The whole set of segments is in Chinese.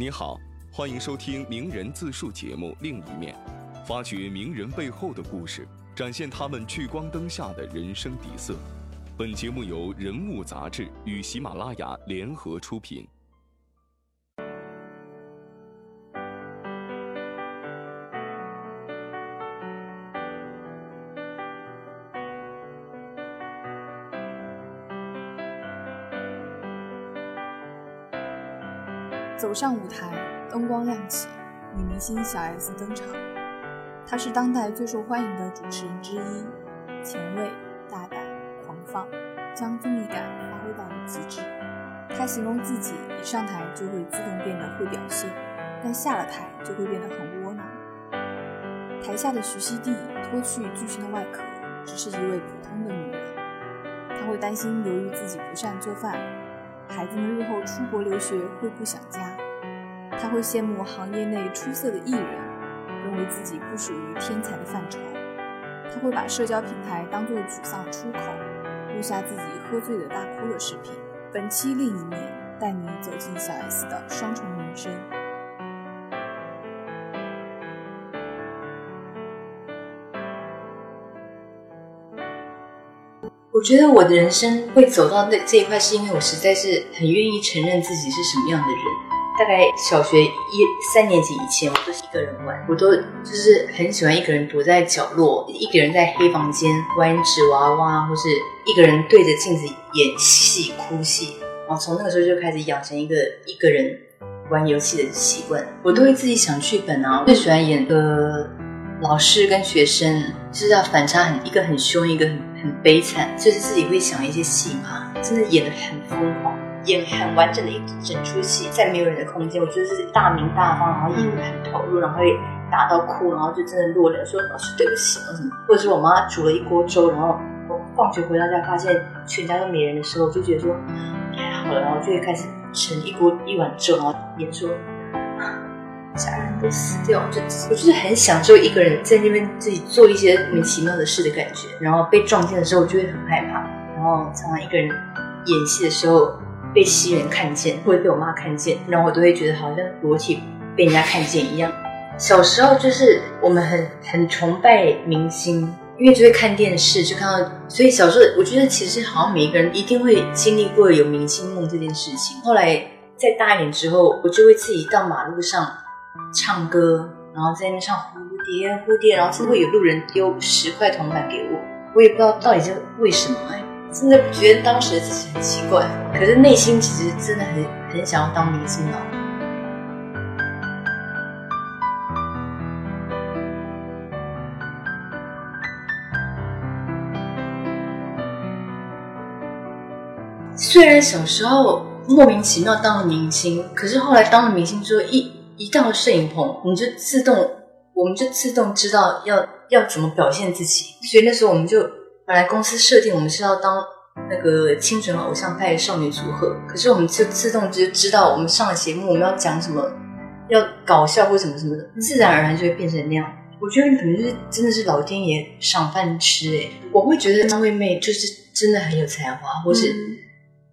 你好，欢迎收听名人自述节目《另一面》，发掘名人背后的故事，展现他们聚光灯下的人生底色。本节目由人物杂志与喜马拉雅联合出品。走上舞台，灯光亮起，女明星小 S 登场。她是当代最受欢迎的主持人之一，前卫、大胆、狂放，将综艺感发挥到了极致。她形容自己一上台就会自动变得会表现，但下了台就会变得很窝囊。台下的徐熙娣脱去巨星的外壳，只是一位普通的女人。她会担心由于自己不善做饭。孩子们日后出国留学会不想家，他会羡慕行业内出色的艺人，认为自己不属于天才的范畴。他会把社交平台当作沮丧出口，录下自己喝醉的大哭的视频。本期另一面带你走进小 S 的双重人生。我觉得我的人生会走到那这一块，是因为我实在是很愿意承认自己是什么样的人。大概小学一三年级以前，我都是一个人玩，我都就是很喜欢一个人躲在角落，一个人在黑房间玩纸娃娃，或是一个人对着镜子演戏哭戏。然后从那个时候就开始养成一个一个人玩游戏的习惯。我都会自己想剧本啊，最喜欢演个老师跟学生，就是要反差很一个很凶，一个很。很悲惨，就是自己会想一些戏嘛，真的演的很疯狂，演很完整的一整出戏，在没有人的空间，我觉得是大名大方，然后演的很投入，然后会打到哭，然后就真的落泪，说老师对不起，或者是我妈煮了一锅粥，然后我放学回到家发现全家都没人的时候，我就觉得说太好了，然后就会开始盛一锅一碗粥，然后演说。家人都死掉，就我就是很享受一个人在那边自己做一些莫名其妙的事的感觉。然后被撞见的时候，我就会很害怕。然后常常一个人演戏的时候，被西人看见，或者被我妈看见，然后我都会觉得好像裸体被人家看见一样。小时候就是我们很很崇拜明星，因为就会看电视，就看到，所以小时候我觉得其实好像每一个人一定会经历过有明星梦这件事情。后来再大一点之后，我就会自己到马路上。唱歌，然后在那唱蝴蝶蝴蝶，然后就会有路人丢十块铜板给我，我也不知道到底是为什么哎，真的觉得当时自己很奇怪，可是内心其实真的很很想要当明星哦。虽然小时候莫名其妙当了明星，可是后来当了明星之后一。一到摄影棚，你就自动，我们就自动知道要要怎么表现自己。所以那时候我们就本来公司设定我们是要当那个清纯偶像派少女组合，可是我们就自动就知道我们上了节目我们要讲什么，要搞笑或什么什么的，自然而然就会变成那样。我觉得你可能就是真的是老天爷赏饭吃哎，我会觉得张惠妹就是真的很有才华，或是。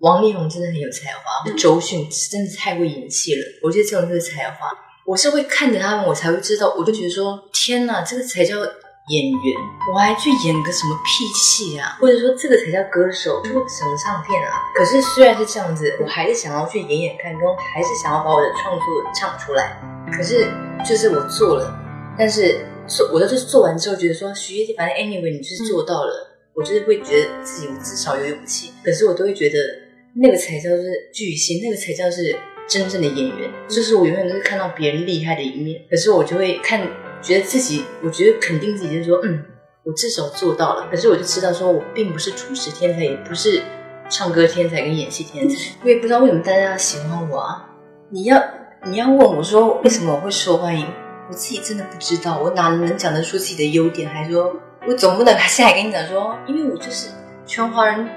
王力宏真的很有才华，周迅真的太会演戏了。我觉得这种就是才华。我是会看着他们，我才会知道。我就觉得说，天哪，这个才叫演员。我还去演个什么屁戏啊？或者说，这个才叫歌手，出什么唱片啊？可是虽然是这样子，我还是想要去演演看，跟还是想要把我的创作唱出来。可是就是我做了，但是做我就是做完之后，觉得说，徐姐，反正 anyway 你就是做到了，我就是会觉得自己至少有勇气。可是我都会觉得。那个才叫是巨星，那个才叫是真正的演员。就是我永远都是看到别人厉害的一面，可是我就会看，觉得自己，我觉得肯定自己，就是说，嗯，我至少做到了。可是我就知道，说我并不是主持天才，也不是唱歌天才跟演戏天才。我也不知道为什么大家喜欢我啊！你要你要问我说为什么我会受欢迎，我自己真的不知道。我哪能讲得出自己的优点？还说我总不能现在跟你讲说，因为我就是全华人。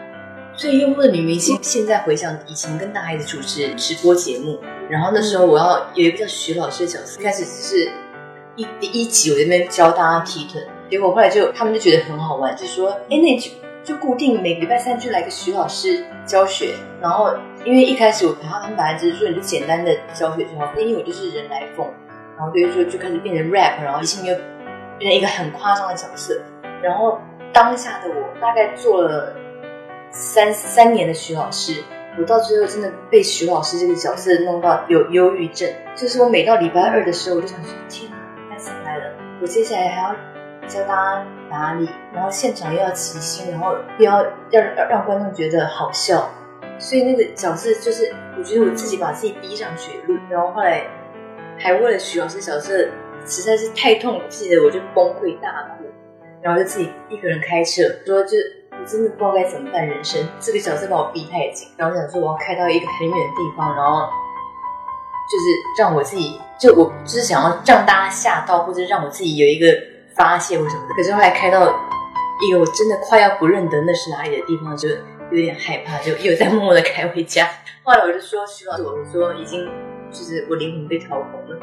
最幽默的女明星，现在回想以前跟大孩子主持直播节目，然后那时候我要有一个叫徐老师的角色，开始只是一第一集我在那边教大家踢腿，结果后来就他们就觉得很好玩，就说哎那就就固定每礼拜三就来个徐老师教学，然后因为一开始我他们本来只是说你就简单的教学就好，因为我就是人来疯，然后所以说就开始变成 rap，然后一心又变成一个很夸张的角色。然后当下的我大概做了三三年的徐老师，我到最后真的被徐老师这个角色弄到有忧郁症，就是我每到礼拜二的时候，我就想说天，我接下来还要教大家打理，然后现场又要齐心，然后又要让让观众觉得好笑，所以那个角色就是我觉得我自己把自己逼上绝路，然后后来还为了徐老师角色实在是太痛苦，记得我就崩溃大哭。然后就自己一个人开车，说就我真的不知道该怎么办，人生这个角色把我逼太紧，然后想说我要开到一个很远的地方，然后就是让我自己，就我就是想要让大家吓到，或者让我自己有一个发泄或什么的。可是后来开到一个我真的快要不认得那是哪里的地方，就有点害怕，就又在默默的开回家。后来我就说徐老师，我说已经就是我灵魂被掏空了。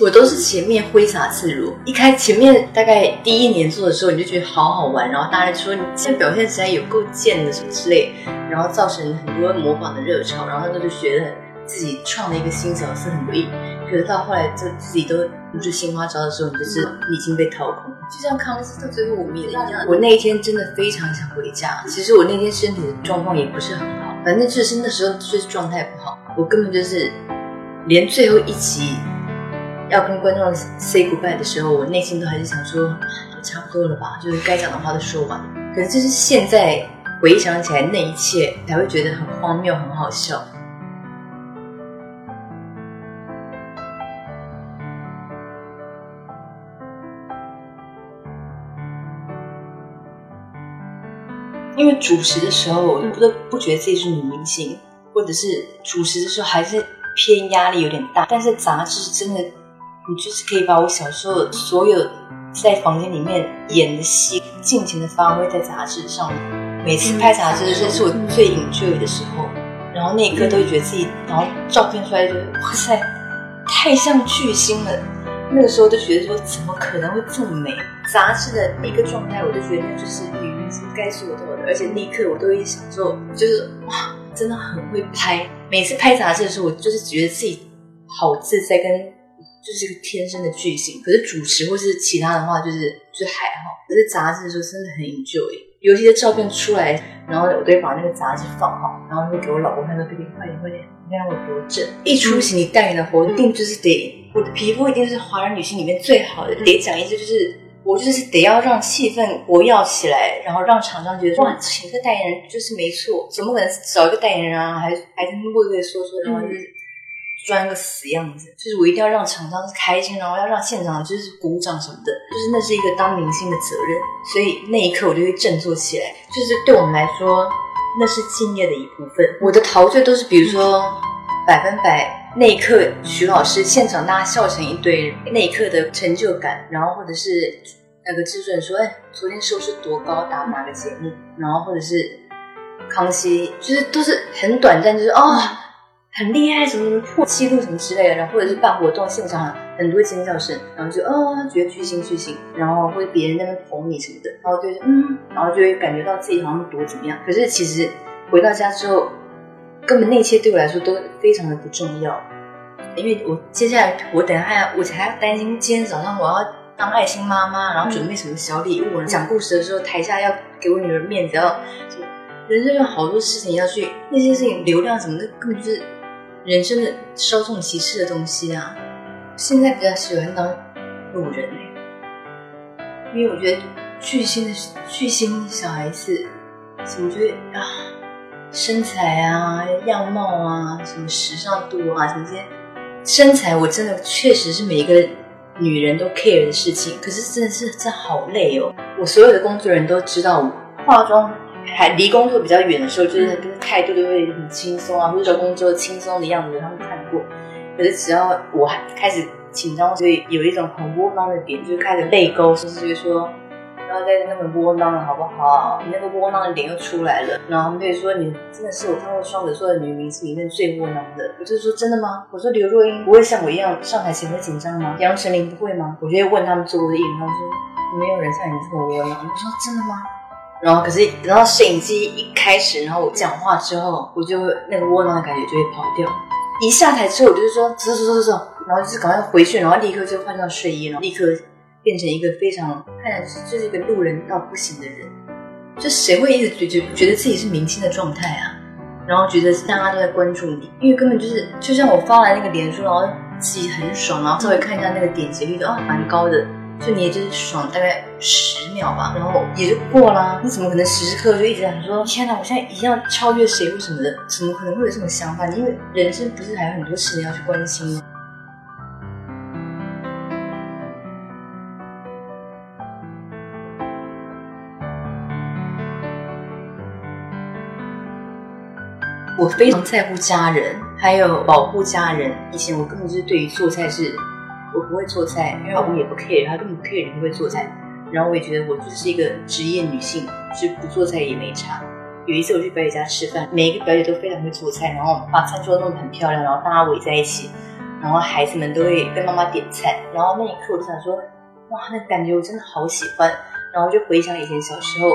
我都是前面挥洒自如，一开前面大概第一年做的时候，你就觉得好好玩，然后大家说你现在表现起来有够贱的什么之类，然后造成很多模仿的热潮，然后他就觉得自己创了一个新角色很得意。可是到后来就自己都不是新花招的时候，你就是你已经被掏空，就像康斯到最后我们也一样。我那一天真的非常想回家，其实我那天身体的状况也不是很好，反正就是那时候就是状态不好，我根本就是连最后一集。要跟观众 say goodbye 的时候，我内心都还是想说，差不多了吧，就是该讲的话都说完。可是就是现在回想起来那一切，才会觉得很荒谬，很好笑。因为主持的时候，我不都不觉得自己是女明星，或者是主持的时候还是偏压力有点大。但是杂志真的。你就是可以把我小时候所有在房间里面演的戏尽情的发挥在杂志上。每次拍杂志，的时候是我最 enjoy 的时候。然后那一刻都会觉得自己，然后照片出来就哇塞，太像巨星了。那个时候就觉得说，怎么可能会这么美？杂志的一个状态，我就觉得那就是女明星该做的。而且那一刻我都会想说，就是哇，真的很会拍。每次拍杂志的时候，我就是觉得自己好自在跟。就是个天生的巨星，可是主持或是其他的话，就是就还好。可是杂志的时候真的很 enjoy，尤其是照片出来，然后我都会把那个杂志放好，然后会给我老公看，说：“弟弟，快点快点，你看我多正！”一出席你代言的活动，一定就是得我的皮肤一定是华人女性里面最好的，得讲一句，就是我就是得要让气氛活跃起来，然后让厂商觉得哇，请个代言人就是没错，怎么可能找一个代言人啊？还还在那畏畏缩缩，然后就是。装个死样子，就是我一定要让厂商开心，然后要让现场就是鼓掌什么的，就是那是一个当明星的责任，所以那一刻我就会振作起来。就是对我们来说，那是敬业的一部分。我的陶醉都是，比如说百分百那一刻，徐老师现场大家笑成一堆，那一刻的成就感，然后或者是那个制作人说，哎，昨天收视多高，打哪个节目，然后或者是康熙，就是都是很短暂，就是哦。很厉害，什么什么破纪录什么之类的，然后或者是办活动现场很多尖叫声，然后就哦觉得巨星巨星，然后或者别人在那捧你什么的，然后就嗯，然后就会感觉到自己好像多怎么样。可是其实回到家之后，根本那一切对我来说都非常的不重要，因为我接下来我等下我才要担心今天早上我要当爱心妈妈，然后准备什么小礼物，讲故事的时候台下要给我女儿面子，要人生有好多事情要去，那些事情流量什么的根本就是。人生的稍纵即逝的东西啊，现在比较喜欢当路人因为我觉得巨星的巨星小孩子，什么觉得啊，身材啊、样貌啊、什么时尚度啊，什么这些身材，我真的确实是每一个女人都 care 的事情。可是真的是这好累哦，我所有的工作人都知道我化妆。还离工作比较远的时候，就是态度都会很轻松啊，或者工作轻松的样子，他们看过。可是只要我开始紧张，所以有一种很窝囊的点，就开始泪沟，甚至就说不要再那么窝囊了，好不好？你那个窝囊的脸又出来了。然后他们就说你真的是我看过双子座的女明星里面最窝囊的。我就说真的吗？我说刘若英不会像我一样上台前会紧张吗？杨丞琳不会吗？我就会问他们做过的演，他们说没有人像你这么窝囊。我说真的吗？然后可是等到摄影机一开始，然后我讲话之后，我就那个窝囊的感觉就会跑掉。一下台之后，我就说走走走走走，然后就是赶快回去，然后立刻就换上睡衣，然后立刻变成一个非常看起来就是一个路人到不行的人。就谁会一直觉觉觉得自己是明星的状态啊？然后觉得大家都在关注你，因为根本就是就像我发来那个脸书，然后自己很爽，然后稍微看一下那个点击率都啊蛮高的。就你也就是爽大概十秒吧，然后也就过啦。你怎么可能时时刻刻就一直想说天哪，我现在一定要超越谁或什么的？怎么可能会有这种想法？因为人生不是还有很多事情要去关心吗？我非常在乎家人，还有保护家人。以前我根本就是对于做菜是。我不会做菜，因为老公也不 care，他根本不 care 你会做菜。然后我也觉得我就是一个职业女性，就不做菜也没差。有一次我去表姐家吃饭，每一个表姐都非常会做菜，然后把餐桌弄得很漂亮，然后大家围在一起，然后孩子们都会跟妈妈点菜。然后那一刻我就想说，哇，那感觉我真的好喜欢。然后就回想以前小时候，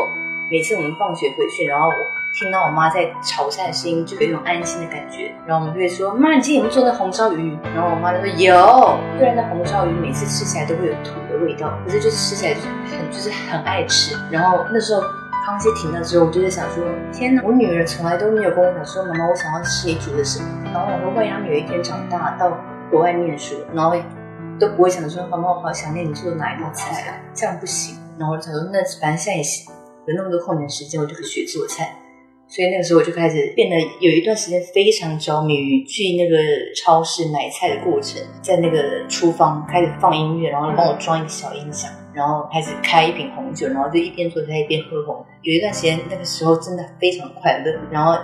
每次我们放学回去，然后我。听到我妈在炒菜的声音，就有一种安心的感觉。然后我们就会说：“妈，你今天有没有做那红烧鱼？”然后我妈就说：“有。”虽然那红烧鱼每次吃起来都会有土的味道，可是就是吃起来就是很就是很爱吃。然后那时候康熙停了之后，我就在想说：“天哪，我女儿从来都没有跟我讲说，妈妈，我想要吃你煮的什么。”然后我说：“万一她有一天长大到国外念书，然后都不会想说，妈妈，我好想念你做的哪一道菜？这样不行。”然后我就想说：“那反正现在也行有那么多空闲时间，我就可以学做菜。”所以那个时候我就开始变得有一段时间非常着迷于去那个超市买菜的过程，在那个厨房开始放音乐，然后帮我装一个小音响，然后开始开一瓶红酒，然后就一边做菜一边喝红。有一段时间那个时候真的非常快乐。然后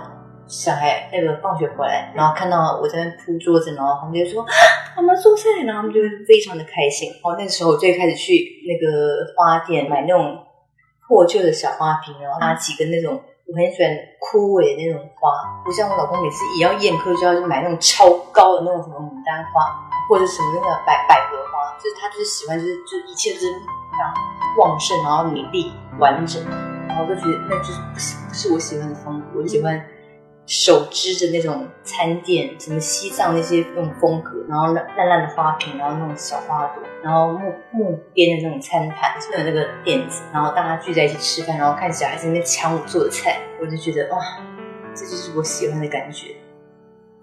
小孩那个放学回来，然后看到我在那铺桌子，然后他们就说：“妈妈做菜。”然后他们就会非常的开心。然后那个时候我最开始去那个花店买那种破旧的小花瓶，然后拿几个那种。我很喜欢枯萎的那种花，不像我老公每次一要宴客就要去买那种超高的那种什么牡丹花，或者什么那个百百合花，就是他就是喜欢就是就一切都是非常旺盛，然后美丽完整，然后我就觉得那就是不是不是我喜欢的风格，我就喜欢。手织的那种餐垫，什么西藏那些那种风格，然后烂烂的花瓶，然后那种小花朵，然后木木边的那种餐盘，还有那个垫子，然后大家聚在一起吃饭，然后看小孩在那边抢我做的菜，我就觉得哇，这就是我喜欢的感觉。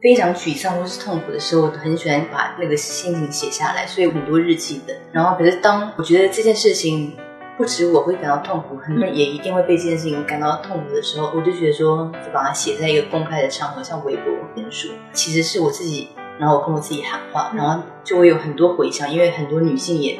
非常沮丧或是痛苦的时候，我很喜欢把那个心情写下来，所以很多日记本。然后可是当我觉得这件事情。不止我会感到痛苦，很多人也一定会被这件事情感到痛苦的时候，我就觉得说，就把它写在一个公开的场合，像微博、脸书，其实是我自己，然后我跟我自己喊话，然后就会有很多回响，因为很多女性也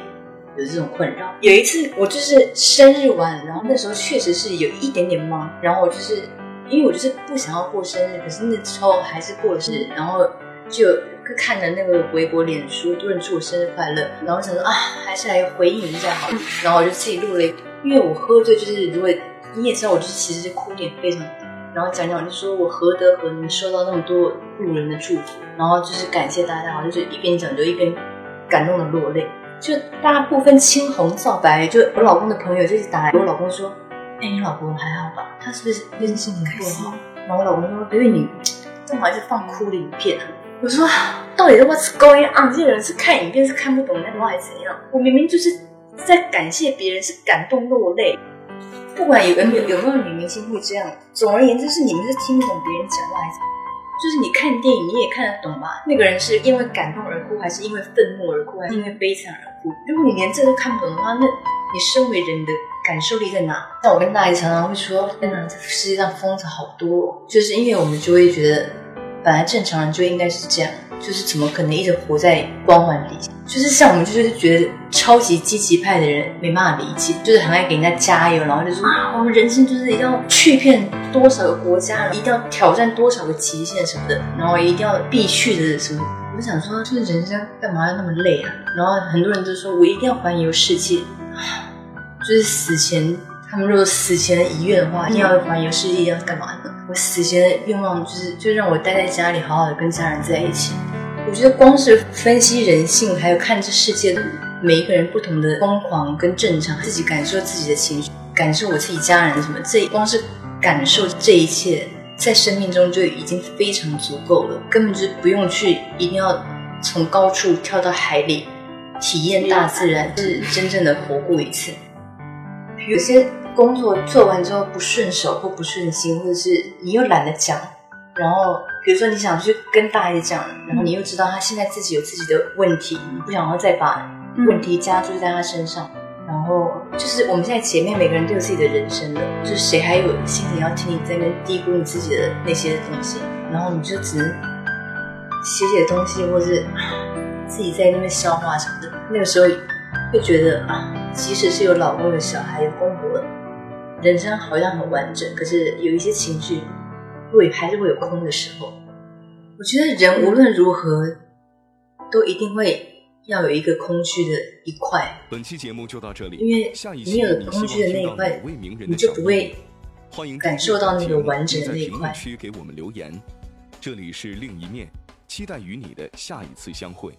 有这种困扰。有一次我就是生日完，然后那时候确实是有一点点忙，然后我就是因为我就是不想要过生日，可是那时候还是过了生日，然后就。看着那个微博、脸书，多人祝我生日快乐，然后想说啊，还是来回应一下好。然后我就自己录了，因为我喝醉，就是如果你也知道，我就是其实是哭点非常低。然后讲讲就说我何德何能收到那么多路人的祝福，然后就是感谢大家，就是一边讲就一边感动的落泪，就大家不分青红皂白，就我老公的朋友就是打来，我老公说，哎，你老公还好吧？他是不是最近心情不好？然后我老公说，因为你正好一直放哭的影片啊。我说，到底是 What's going on？这些人是看影片是看不懂那话，还是怎样？我明明就是在感谢别人，是感动落泪。不管有有有没有女明星会这样，总而言之是你们是听不懂别人讲话，还是就是你看电影你也看得懂吧？那个人是因为感动而哭，还是因为愤怒而哭，还是因为悲惨而哭？如果你连这都看不懂的话，那你身为人的感受力在哪？那我跟大家常常会说，天哪，这世界上疯子好多，就是因为我们就会觉得。本来正常人就应该是这样，就是怎么可能一直活在光环里？就是像我们就是觉得超级积极派的人没办法理解，就是很爱给人家加油，然后就说啊，我们人生就是一定要去遍多少个国家，一定要挑战多少个极限什么的，然后一定要必去的什么。我想说，就是人生干嘛要那么累啊？然后很多人都说我一定要环游世界，就是死前他们如果死前的遗愿的话，一定要环游世界，要干嘛呢？死前的愿望就是，就让我待在家里，好好的跟家人在一起。我觉得光是分析人性，还有看这世界的每一个人不同的疯狂跟正常，自己感受自己的情绪，感受我自己家人什么，这光是感受这一切，在生命中就已经非常足够了，根本就不用去一定要从高处跳到海里，体验大自然，是真正的活过一次。有些工作做完之后不顺手或不顺心，或者是你又懒得讲，然后比如说你想去跟大爷讲，然后你又知道他现在自己有自己的问题，你不想要再把问题加注在他身上，然后就是我们现在姐妹每个人都有自己的人生的，就是谁还有心情要听你在那边低估你自己的那些东西，然后你就只能写写东西，或是自己在那边消化什么的。那个时候会觉得啊，即使是有老公有小孩有公婆，人生好像很完整，可是有一些情绪会还是会有空的时候。我觉得人无论如何都一定会。要有一个空虚的一块。本期节目就到这里，因为你有空虚的那一块，你就不会欢迎感受到那个完整的那一块。区给我们留言，这里是另一面，期待与你的下一次相会。